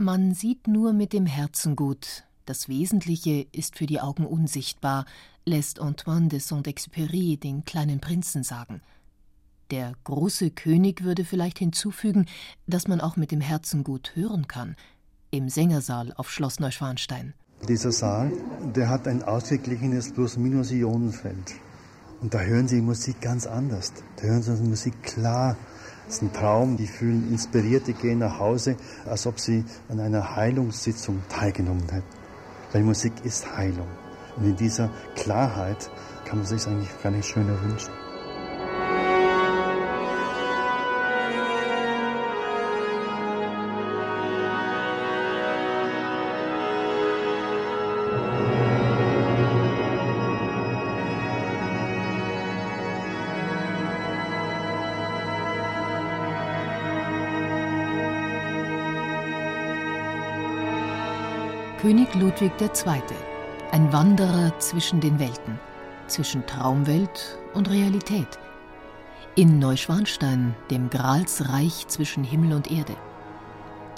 [SPEAKER 4] Man sieht nur mit dem Herzen gut. Das Wesentliche ist für die Augen unsichtbar, lässt Antoine de Saint-Exupéry den kleinen Prinzen sagen. Der große König würde vielleicht hinzufügen, dass man auch mit dem Herzen gut hören kann. Im Sängersaal auf Schloss Neuschwanstein.
[SPEAKER 17] Dieser Saal, der hat ein ausgeglichenes Plus-Minus-Ionenfeld. Und da hören Sie Musik ganz anders. Da hören Sie Musik klar. Das ist ein Traum. Die fühlen inspiriert, die gehen nach Hause, als ob sie an einer Heilungssitzung teilgenommen hätten. Weil Musik ist Heilung. Und in dieser Klarheit kann man sich eigentlich gar nicht schöner wünschen.
[SPEAKER 4] König Ludwig II., ein Wanderer zwischen den Welten, zwischen Traumwelt und Realität. In Neuschwanstein, dem Gralsreich zwischen Himmel und Erde.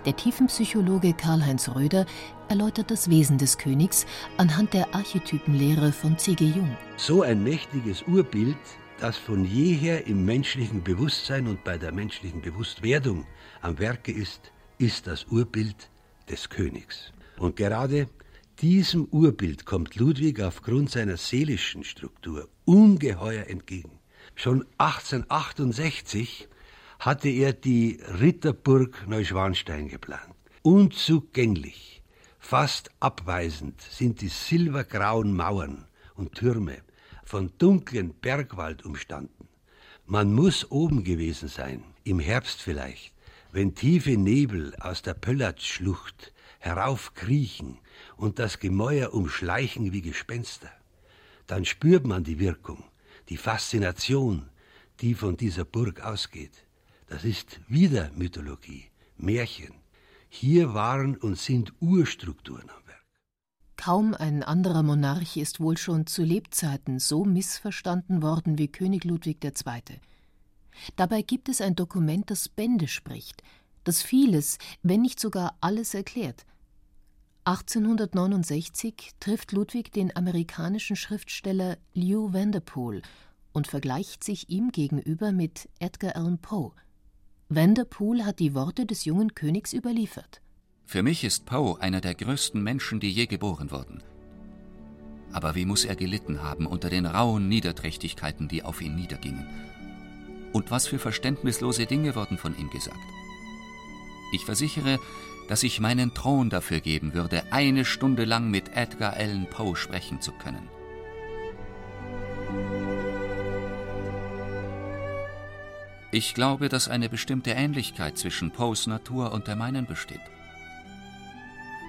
[SPEAKER 4] Der Tiefenpsychologe Karl-Heinz Röder erläutert das Wesen des Königs anhand der Archetypenlehre von C.G. Jung.
[SPEAKER 13] So ein mächtiges Urbild, das von jeher im menschlichen Bewusstsein und bei der menschlichen Bewusstwerdung am Werke ist, ist das Urbild des Königs. Und gerade diesem Urbild kommt Ludwig aufgrund seiner seelischen Struktur ungeheuer entgegen. Schon 1868 hatte er die Ritterburg Neuschwanstein geplant. Unzugänglich, fast abweisend sind die silbergrauen Mauern und Türme von dunklen Bergwald umstanden. Man muss oben gewesen sein, im Herbst vielleicht, wenn tiefe Nebel aus der Pöllatschlucht heraufkriechen und das Gemäuer umschleichen wie Gespenster, dann spürt man die Wirkung, die Faszination, die von dieser Burg ausgeht. Das ist wieder Mythologie, Märchen. Hier waren und sind Urstrukturen am Werk.
[SPEAKER 4] Kaum ein anderer Monarch ist wohl schon zu Lebzeiten so missverstanden worden wie König Ludwig II. Dabei gibt es ein Dokument, das Bände spricht, das vieles, wenn nicht sogar alles erklärt. 1869 trifft Ludwig den amerikanischen Schriftsteller Lew Vanderpool und vergleicht sich ihm gegenüber mit Edgar Allan Poe. Vanderpool hat die Worte des jungen Königs überliefert.
[SPEAKER 20] Für mich ist Poe einer der größten Menschen, die je geboren wurden. Aber wie muss er gelitten haben unter den rauen Niederträchtigkeiten, die auf ihn niedergingen? Und was für verständnislose Dinge wurden von ihm gesagt? Ich versichere, dass ich meinen Thron dafür geben würde, eine Stunde lang mit Edgar Allan Poe sprechen zu können. Ich glaube, dass eine bestimmte Ähnlichkeit zwischen Poes Natur und der meinen besteht.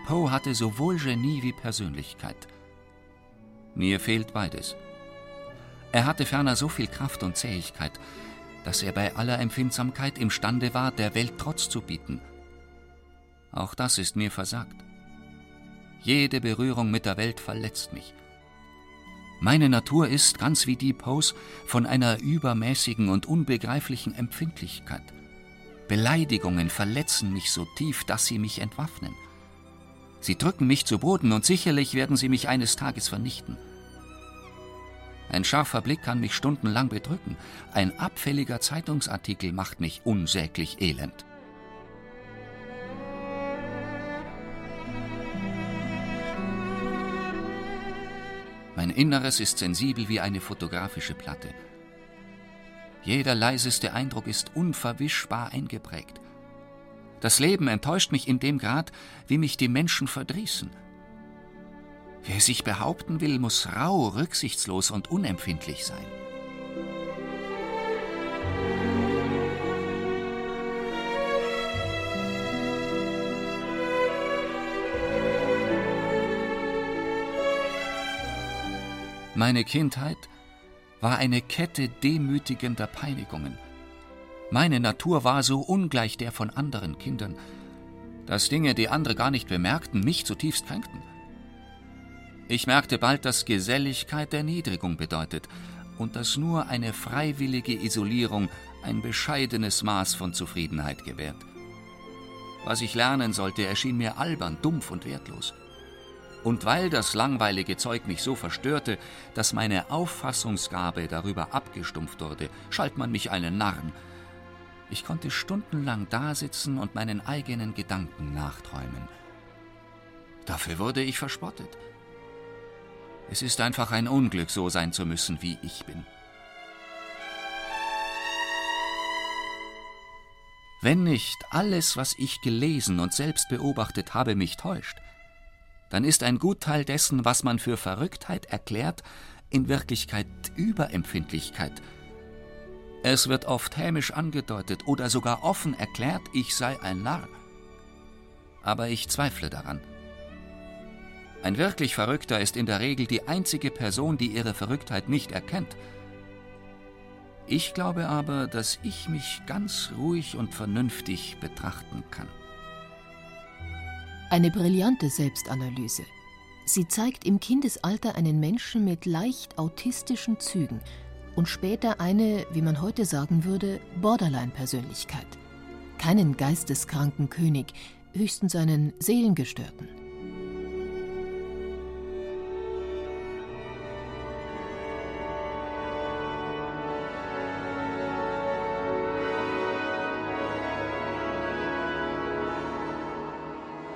[SPEAKER 20] Poe hatte sowohl Genie wie Persönlichkeit. Mir fehlt beides. Er hatte ferner so viel Kraft und Zähigkeit, dass er bei aller Empfindsamkeit imstande war, der Welt Trotz zu bieten – auch das ist mir versagt. Jede Berührung mit der Welt verletzt mich. Meine Natur ist, ganz wie die Poes, von einer übermäßigen und unbegreiflichen Empfindlichkeit. Beleidigungen verletzen mich so tief, dass sie mich entwaffnen. Sie drücken mich zu Boden und sicherlich werden sie mich eines Tages vernichten. Ein scharfer Blick kann mich stundenlang bedrücken, ein abfälliger Zeitungsartikel macht mich unsäglich elend. Mein Inneres ist sensibel wie eine fotografische Platte. Jeder leiseste Eindruck ist unverwischbar eingeprägt. Das Leben enttäuscht mich in dem Grad, wie mich die Menschen verdrießen. Wer sich behaupten will, muss rau, rücksichtslos und unempfindlich sein. Meine Kindheit war eine Kette demütigender Peinigungen. Meine Natur war so ungleich der von anderen Kindern, dass Dinge, die andere gar nicht bemerkten, mich zutiefst kränkten. Ich merkte bald, dass Geselligkeit Erniedrigung bedeutet und dass nur eine freiwillige Isolierung ein bescheidenes Maß von Zufriedenheit gewährt. Was ich lernen sollte, erschien mir albern, dumpf und wertlos. Und weil das langweilige Zeug mich so verstörte, dass meine Auffassungsgabe darüber abgestumpft wurde, schalt man mich einen Narren. Ich konnte stundenlang dasitzen und meinen eigenen Gedanken nachträumen. Dafür wurde ich verspottet. Es ist einfach ein Unglück, so sein zu müssen, wie ich bin. Wenn nicht alles, was ich gelesen und selbst beobachtet habe, mich täuscht, dann ist ein Gutteil dessen, was man für Verrücktheit erklärt, in Wirklichkeit Überempfindlichkeit. Es wird oft hämisch angedeutet oder sogar offen erklärt, ich sei ein Narr. Aber ich zweifle daran. Ein wirklich Verrückter ist in der Regel die einzige Person, die ihre Verrücktheit nicht erkennt – ich glaube aber, dass ich mich ganz ruhig und vernünftig betrachten kann.
[SPEAKER 4] Eine brillante Selbstanalyse. Sie zeigt im Kindesalter einen Menschen mit leicht autistischen Zügen und später eine, wie man heute sagen würde, Borderline-Persönlichkeit. Keinen geisteskranken König, höchstens einen Seelengestörten.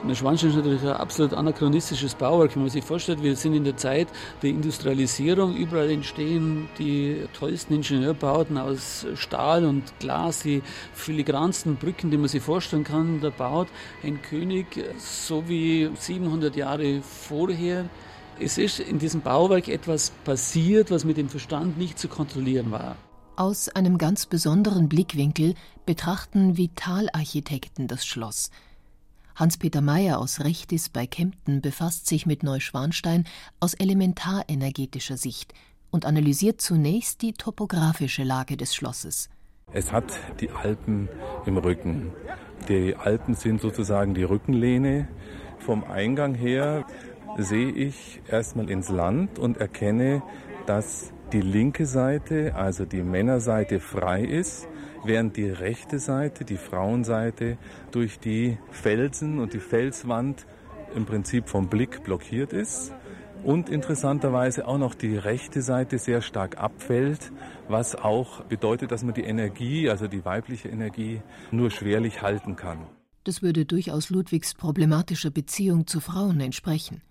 [SPEAKER 22] Neuschwanstein ist natürlich ein absolut anachronistisches Bauwerk. Wenn man sich vorstellt, wir sind in der Zeit der Industrialisierung, überall entstehen die tollsten Ingenieurbauten aus Stahl und Glas, die filigransten Brücken, die man sich vorstellen kann. Da baut ein König so wie 700 Jahre vorher. Es ist in diesem Bauwerk etwas passiert, was mit dem Verstand nicht zu kontrollieren war.
[SPEAKER 4] Aus einem ganz besonderen Blickwinkel betrachten Vitalarchitekten das Schloss – Hans-Peter Meyer aus Rechtis bei Kempten befasst sich mit Neuschwanstein aus elementarenergetischer Sicht und analysiert zunächst die topografische Lage des Schlosses.
[SPEAKER 25] Es hat die Alpen im Rücken. Die Alpen sind sozusagen die Rückenlehne. Vom Eingang her sehe ich erstmal ins Land und erkenne, dass die linke Seite, also die Männerseite, frei ist während die rechte Seite, die Frauenseite, durch die Felsen und die Felswand im Prinzip vom Blick blockiert ist und interessanterweise auch noch die rechte Seite sehr stark abfällt, was auch bedeutet, dass man die Energie, also die weibliche Energie, nur schwerlich halten kann.
[SPEAKER 4] Das würde durchaus Ludwigs problematischer Beziehung zu Frauen entsprechen.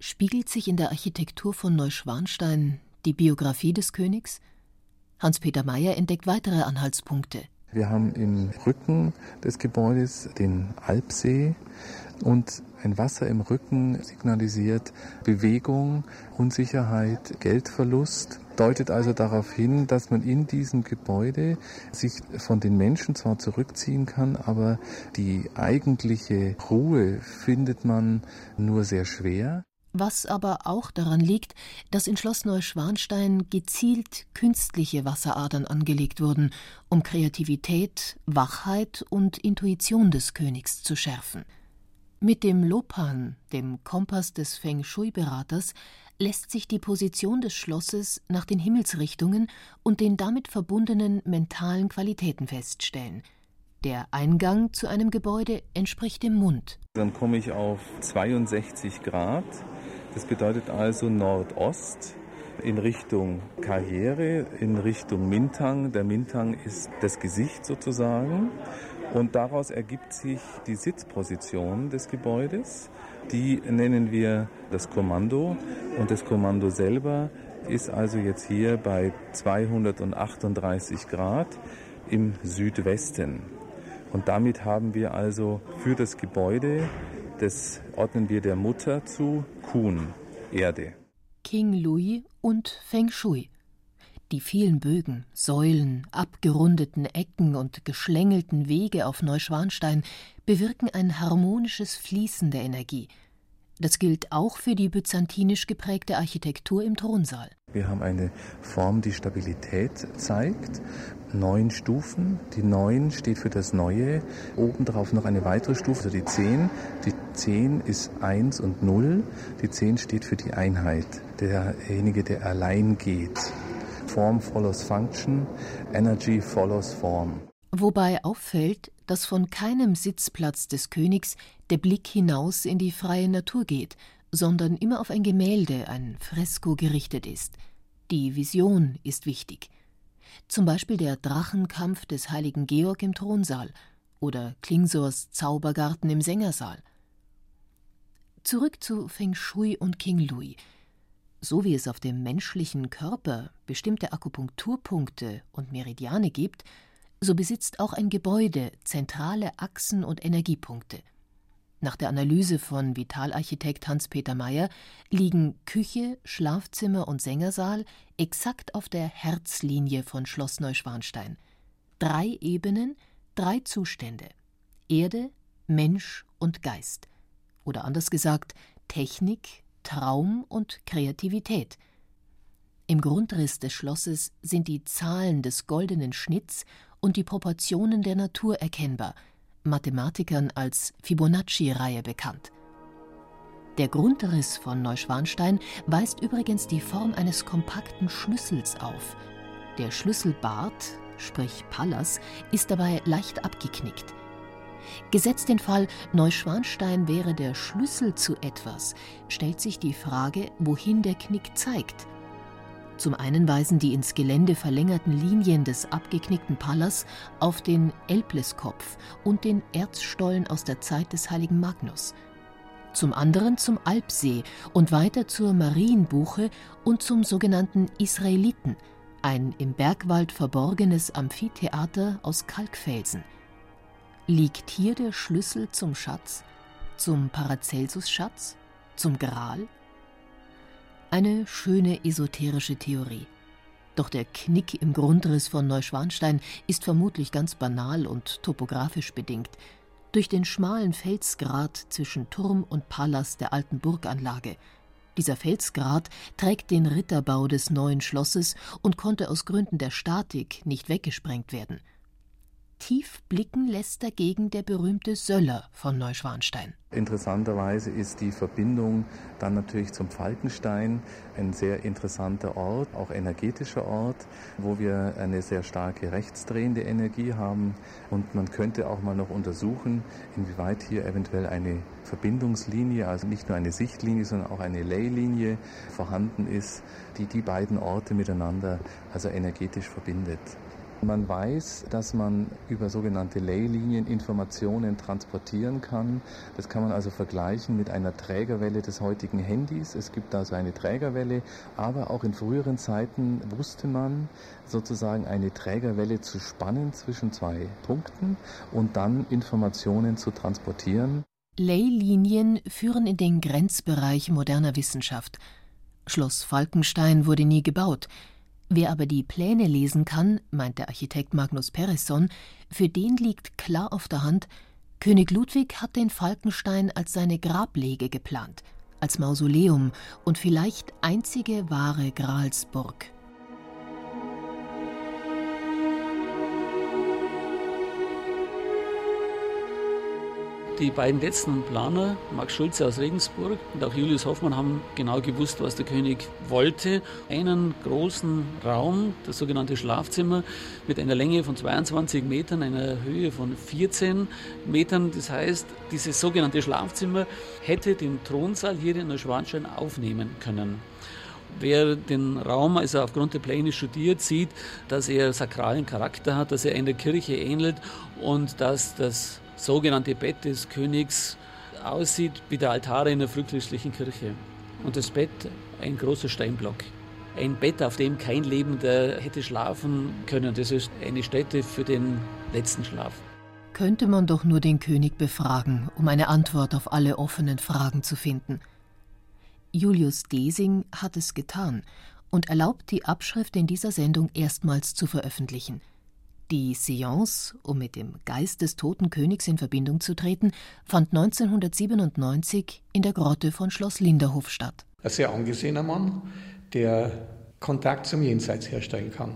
[SPEAKER 4] Spiegelt sich in der Architektur von Neuschwanstein die Biografie des Königs? Hans-Peter Mayer entdeckt weitere Anhaltspunkte.
[SPEAKER 25] Wir haben im Rücken des Gebäudes den Alpsee und ein Wasser im Rücken signalisiert Bewegung, Unsicherheit, Geldverlust, deutet also darauf hin, dass man in diesem Gebäude sich von den Menschen zwar zurückziehen kann, aber die eigentliche Ruhe findet man nur sehr schwer
[SPEAKER 4] was aber auch daran liegt, dass in Schloss Neuschwanstein gezielt künstliche Wasseradern angelegt wurden, um Kreativität, Wachheit und Intuition des Königs zu schärfen. Mit dem Lopan, dem Kompass des Feng Shui-Beraters, lässt sich die Position des Schlosses nach den Himmelsrichtungen und den damit verbundenen mentalen Qualitäten feststellen. Der Eingang zu einem Gebäude entspricht dem Mund.
[SPEAKER 25] Dann komme ich auf 62 Grad das bedeutet also Nordost in Richtung Karriere, in Richtung Mintang. Der Mintang ist das Gesicht sozusagen. Und daraus ergibt sich die Sitzposition des Gebäudes. Die nennen wir das Kommando. Und das Kommando selber ist also jetzt hier bei 238 Grad im Südwesten. Und damit haben wir also für das Gebäude das ordnen wir der Mutter zu, Kuhn, Erde.
[SPEAKER 4] King Louis und Feng Shui. Die vielen Bögen, Säulen, abgerundeten Ecken und geschlängelten Wege auf Neuschwanstein bewirken ein harmonisches Fließen der Energie. Das gilt auch für die byzantinisch geprägte Architektur im Thronsaal.
[SPEAKER 25] Wir haben eine Form, die Stabilität zeigt neun Stufen. Die neun steht für das Neue. Obendrauf noch eine weitere Stufe, also die zehn. Die zehn ist eins und null. Die zehn steht für die Einheit. Derjenige, der allein geht. Form follows Function, Energy follows Form.
[SPEAKER 4] Wobei auffällt, dass von keinem Sitzplatz des Königs der Blick hinaus in die freie Natur geht, sondern immer auf ein Gemälde, ein Fresko gerichtet ist. Die Vision ist wichtig zum Beispiel der Drachenkampf des heiligen Georg im Thronsaal oder Klingsors Zaubergarten im Sängersaal. Zurück zu Feng Shui und King Louis. So wie es auf dem menschlichen Körper bestimmte Akupunkturpunkte und Meridiane gibt, so besitzt auch ein Gebäude zentrale Achsen und Energiepunkte. Nach der Analyse von Vitalarchitekt Hans-Peter Mayer liegen Küche, Schlafzimmer und Sängersaal exakt auf der Herzlinie von Schloss Neuschwanstein. Drei Ebenen, drei Zustände: Erde, Mensch und Geist. Oder anders gesagt, Technik, Traum und Kreativität. Im Grundriss des Schlosses sind die Zahlen des goldenen Schnitts und die Proportionen der Natur erkennbar – Mathematikern als Fibonacci-Reihe bekannt. Der Grundriss von Neuschwanstein weist übrigens die Form eines kompakten Schlüssels auf. Der Schlüsselbart, sprich Pallas, ist dabei leicht abgeknickt. Gesetzt den Fall, Neuschwanstein wäre der Schlüssel zu etwas, stellt sich die Frage, wohin der Knick zeigt. Zum einen weisen die ins Gelände verlängerten Linien des abgeknickten Pallas auf den Elbleskopf und den Erzstollen aus der Zeit des heiligen Magnus. Zum anderen zum Alpsee und weiter zur Marienbuche und zum sogenannten Israeliten, ein im Bergwald verborgenes Amphitheater aus Kalkfelsen. Liegt hier der Schlüssel zum Schatz, zum Paracelsus-Schatz, zum Gral? Eine schöne esoterische Theorie. Doch der Knick im Grundriss von Neuschwanstein ist vermutlich ganz banal und topografisch bedingt. Durch den schmalen Felsgrat zwischen Turm und Palas der alten Burganlage. Dieser Felsgrat trägt den Ritterbau des neuen Schlosses und konnte aus Gründen der Statik nicht weggesprengt werden. Tief blicken lässt dagegen der berühmte Söller von Neuschwanstein.
[SPEAKER 25] Interessanterweise ist die Verbindung dann natürlich zum Falkenstein ein sehr interessanter Ort, auch energetischer Ort, wo wir eine sehr starke rechtsdrehende Energie haben. Und man könnte auch mal noch untersuchen, inwieweit hier eventuell eine Verbindungslinie, also nicht nur eine Sichtlinie, sondern auch eine Leylinie vorhanden ist, die die beiden Orte miteinander also energetisch verbindet. Man weiß, dass man über sogenannte Leylinien Informationen transportieren kann. Das kann man also vergleichen mit einer Trägerwelle des heutigen Handys. Es gibt also eine Trägerwelle, aber auch in früheren Zeiten wusste man sozusagen eine Trägerwelle zu spannen zwischen zwei Punkten und dann Informationen zu transportieren.
[SPEAKER 4] Leylinien führen in den Grenzbereich moderner Wissenschaft. Schloss Falkenstein wurde nie gebaut. Wer aber die Pläne lesen kann, meint der Architekt Magnus Peresson, für den liegt klar auf der Hand, König Ludwig hat den Falkenstein als seine Grablege geplant, als Mausoleum und vielleicht einzige wahre Gralsburg.
[SPEAKER 22] Die beiden letzten Planer, Max Schulze aus Regensburg und auch Julius Hoffmann, haben genau gewusst, was der König wollte. Einen großen Raum, das sogenannte Schlafzimmer, mit einer Länge von 22 Metern, einer Höhe von 14 Metern. Das heißt, dieses sogenannte Schlafzimmer hätte den Thronsaal hier in Neuschwanstein aufnehmen können. Wer den Raum also aufgrund der Pläne studiert, sieht, dass er sakralen Charakter hat, dass er einer Kirche ähnelt und dass das sogenannte Bett des Königs aussieht wie der Altar in der frühchristlichen Kirche. Und das Bett ein großer Steinblock. Ein Bett, auf dem kein Lebender hätte schlafen können. Das ist eine Stätte für den letzten Schlaf.
[SPEAKER 4] Könnte man doch nur den König befragen, um eine Antwort auf alle offenen Fragen zu finden. Julius Desing hat es getan und erlaubt die Abschrift in dieser Sendung erstmals zu veröffentlichen – die Seance, um mit dem Geist des toten Königs in Verbindung zu treten, fand 1997 in der Grotte von Schloss Linderhof statt.
[SPEAKER 21] Ein sehr angesehener Mann, der Kontakt zum Jenseits herstellen kann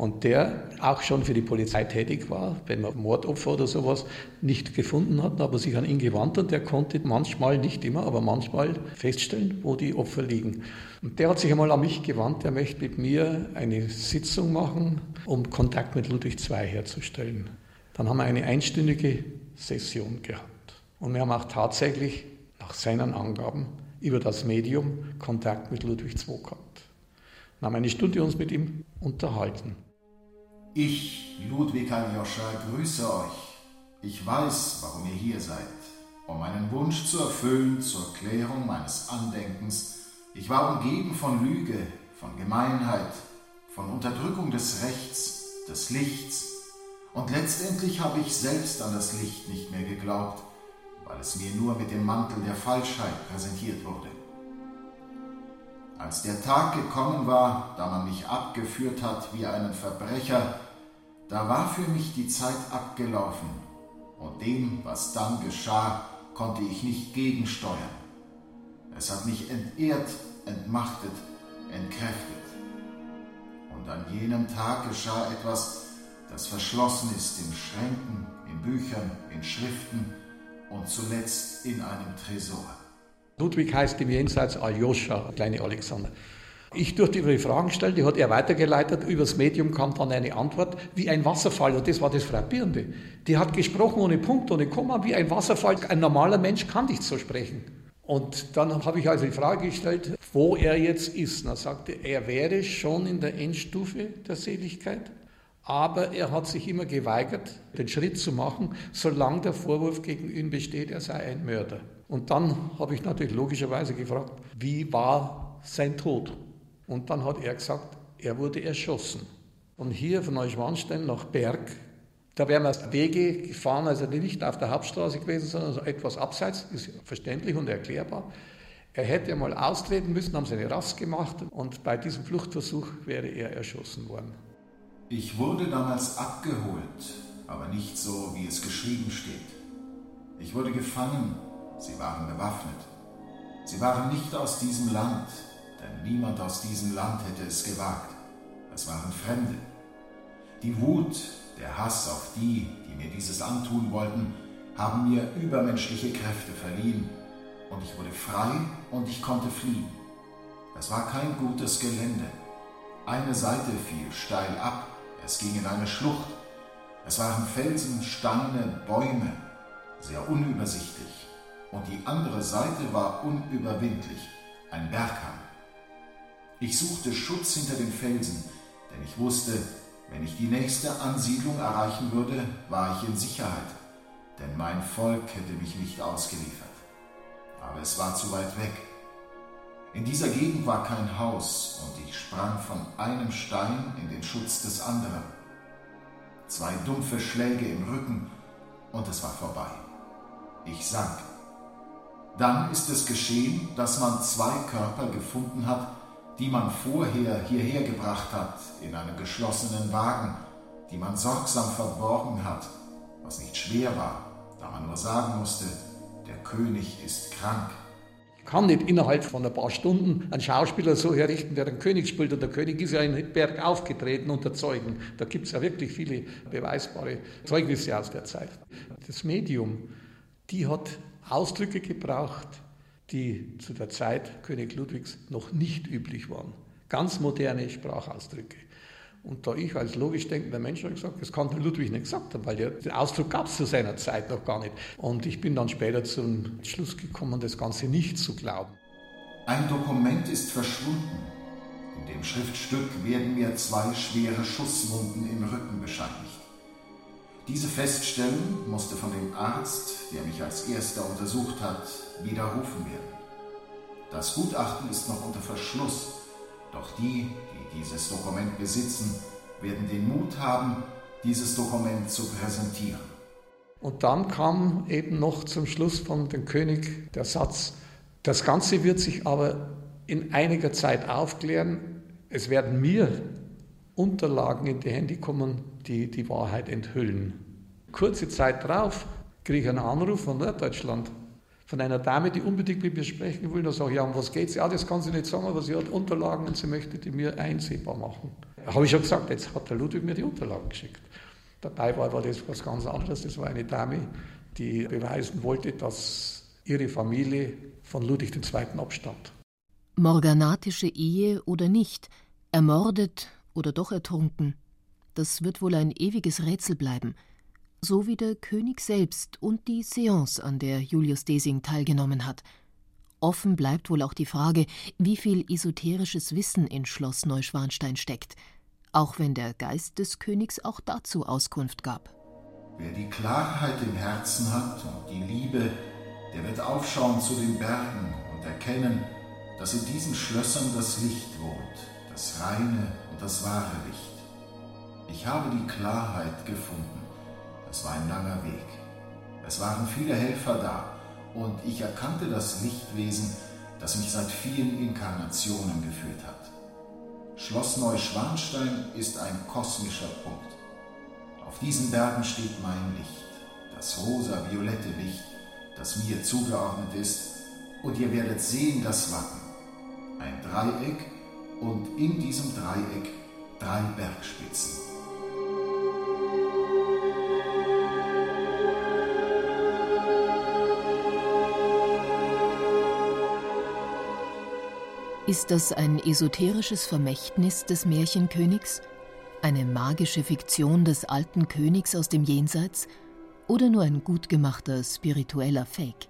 [SPEAKER 21] und der auch schon für die Polizei tätig war, wenn man Mordopfer oder sowas nicht gefunden hat, aber sich an ihn gewandt hat, der konnte manchmal, nicht immer, aber manchmal feststellen, wo die Opfer liegen. Und der hat sich einmal an mich gewandt, der möchte mit mir eine Sitzung machen, um Kontakt mit Ludwig II herzustellen. Dann haben wir eine einstündige Session gehabt. Und wir haben auch tatsächlich nach seinen Angaben über das Medium Kontakt mit Ludwig II gehabt haben eine Stunde uns mit ihm unterhalten.
[SPEAKER 26] Ich, Ludwig Aljoscha, grüße euch. Ich weiß, warum ihr hier seid. um meinen Wunsch zu erfüllen zur Klärung meines Andenkens. Ich war umgeben von Lüge, von Gemeinheit, von Unterdrückung des Rechts, des Lichts, und letztendlich habe ich selbst an das Licht nicht mehr geglaubt, weil es mir nur mit dem Mantel der Falschheit präsentiert wurde. Als der Tag gekommen war, da man mich abgeführt hat wie einen Verbrecher, da war für mich die Zeit abgelaufen und dem, was dann geschah, konnte ich nicht gegensteuern. Es hat mich entehrt, entmachtet, entkräftet. Und an jenem Tag geschah etwas, das verschlossen ist in Schränken, in Büchern, in Schriften und zuletzt in einem Tresor.
[SPEAKER 21] Ludwig heißt im Jenseits Aljoscha, kleine Alexander. Ich durfte über die Fragen stellen, die hat er weitergeleitet. Übers Medium kam dann eine Antwort wie ein Wasserfall. Und das war das Frappierende. Die hat gesprochen ohne Punkt, ohne Komma, wie ein Wasserfall. Ein normaler Mensch kann nicht so sprechen. Und dann habe ich also die Frage gestellt, wo er jetzt ist. Und er sagte, er wäre schon in der Endstufe der Seligkeit, aber er hat sich immer geweigert, den Schritt zu machen, solange der Vorwurf gegen ihn besteht, er sei ein Mörder. Und dann habe ich natürlich logischerweise gefragt, wie war sein Tod? Und dann hat er gesagt, er wurde erschossen. Und hier von Neuschwanstein nach Berg, da wären wir Wege gefahren, also nicht auf der Hauptstraße gewesen, sondern so etwas abseits, ist verständlich und erklärbar. Er hätte mal austreten müssen, haben sie eine Rast gemacht und bei diesem Fluchtversuch wäre er erschossen worden.
[SPEAKER 26] Ich wurde damals abgeholt, aber nicht so, wie es geschrieben steht. Ich wurde gefangen, sie waren bewaffnet. Sie waren nicht aus diesem Land, denn niemand aus diesem Land hätte es gewagt. Es waren Fremde. Die Wut, der Hass auf die, die mir dieses antun wollten, haben mir übermenschliche Kräfte verliehen, und ich wurde frei und ich konnte fliehen. Es war kein gutes Gelände. Eine Seite fiel steil ab, es ging in eine Schlucht. Es waren Felsen, Steine, Bäume, sehr unübersichtlich. Und die andere Seite war unüberwindlich, ein Berghang. Ich suchte Schutz hinter den Felsen, denn ich wusste, wenn ich die nächste Ansiedlung erreichen würde, war ich in Sicherheit, denn mein Volk hätte mich nicht ausgeliefert. Aber es war zu weit weg. In dieser Gegend war kein Haus und ich sprang von einem Stein in den Schutz des anderen. Zwei dumpfe Schläge im Rücken und es war vorbei. Ich sank. Dann ist es geschehen, dass man zwei Körper gefunden hat, die man vorher hierher gebracht hat, in einem geschlossenen Wagen, die man sorgsam verborgen hat, was nicht schwer war, da man nur sagen musste, der König ist krank.
[SPEAKER 21] Ich kann nicht innerhalb von ein paar Stunden einen Schauspieler so herrichten, der den König spielt. Und der König ist ja in Berg aufgetreten unter Zeugen. Da gibt es ja wirklich viele beweisbare Zeugnisse aus der Zeit. Das Medium, die hat Ausdrücke gebraucht, die zu der Zeit König Ludwigs noch nicht üblich waren. Ganz moderne Sprachausdrücke. Und da ich als logisch denkender Mensch habe gesagt, das kann der Ludwig nicht gesagt haben, weil der, den Ausdruck gab es zu seiner Zeit noch gar nicht. Und ich bin dann später zum Schluss gekommen, das Ganze nicht zu glauben.
[SPEAKER 26] Ein Dokument ist verschwunden. In dem Schriftstück werden mir zwei schwere Schusswunden im Rücken bescheinigt. Diese Feststellung musste von dem Arzt, der mich als erster untersucht hat, widerrufen werden. Das Gutachten ist noch unter Verschluss, doch die, die dieses Dokument besitzen, werden den Mut haben, dieses Dokument zu präsentieren.
[SPEAKER 21] Und dann kam eben noch zum Schluss von dem König der Satz, das Ganze wird sich aber in einiger Zeit aufklären. Es werden mir Unterlagen in die Hände kommen, die die Wahrheit enthüllen. Kurze Zeit darauf kriege ich einen Anruf von Norddeutschland, von einer Dame, die unbedingt mit mir sprechen will. Da sage ich, ja, um was geht's? Ja, das kann sie nicht sagen, aber sie hat Unterlagen und sie möchte die mir einsehbar machen. Habe ich schon gesagt, jetzt hat der Ludwig mir die Unterlagen geschickt. Dabei war aber das was ganz anderes. Das war eine Dame, die beweisen wollte, dass ihre Familie von Ludwig II. abstammt.
[SPEAKER 4] Morganatische Ehe oder nicht, ermordet oder doch ertrunken, das wird wohl ein ewiges Rätsel bleiben – so wie der König selbst und die Seance, an der Julius Desing teilgenommen hat. Offen bleibt wohl auch die Frage, wie viel esoterisches Wissen in Schloss Neuschwanstein steckt, auch wenn der Geist des Königs auch dazu Auskunft gab.
[SPEAKER 26] Wer die Klarheit im Herzen hat und die Liebe, der wird aufschauen zu den Bergen und erkennen, dass in diesen Schlössern das Licht wohnt, das reine das wahre Licht. Ich habe die Klarheit gefunden. Es war ein langer Weg. Es waren viele Helfer da und ich erkannte das Lichtwesen, das mich seit vielen Inkarnationen geführt hat. Schloss Neuschwanstein ist ein kosmischer Punkt. Auf diesen Bergen steht mein Licht, das rosa-violette Licht, das mir zugeordnet ist, und ihr werdet sehen das Wappen, ein Dreieck und in diesem Dreieck drei Bergspitzen.
[SPEAKER 4] Ist das ein esoterisches Vermächtnis des Märchenkönigs? Eine magische Fiktion des alten Königs aus dem Jenseits? Oder nur ein gut gemachter spiritueller Fake?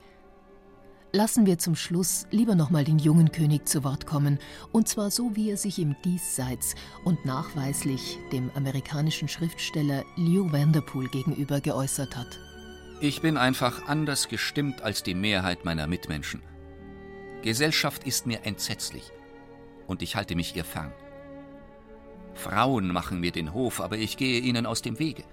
[SPEAKER 4] Lassen wir zum Schluss lieber nochmal den jungen König zu Wort kommen, und zwar so, wie er sich im Diesseits und nachweislich dem amerikanischen Schriftsteller Leo Vanderpool gegenüber geäußert hat.
[SPEAKER 20] Ich bin einfach anders gestimmt als die Mehrheit meiner Mitmenschen. Gesellschaft ist mir entsetzlich und ich halte mich ihr fern. Frauen machen mir den Hof, aber ich gehe ihnen aus dem Wege.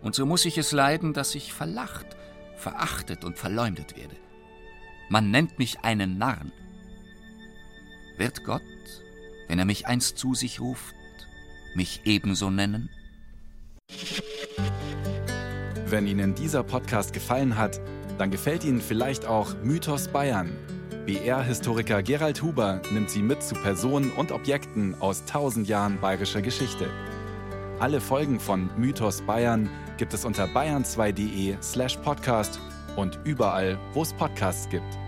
[SPEAKER 20] Und so muss ich es leiden, dass ich verlacht, verachtet und verleumdet werde. Man nennt mich einen Narren. Wird Gott, wenn er mich einst zu sich ruft, mich ebenso nennen?
[SPEAKER 27] Wenn Ihnen dieser Podcast gefallen hat, dann gefällt Ihnen vielleicht auch Mythos Bayern. BR-Historiker Gerald Huber nimmt Sie mit zu Personen und Objekten aus tausend Jahren bayerischer Geschichte. Alle Folgen von Mythos Bayern gibt es unter bayern2.de slash podcast und überall, wo es Podcasts gibt.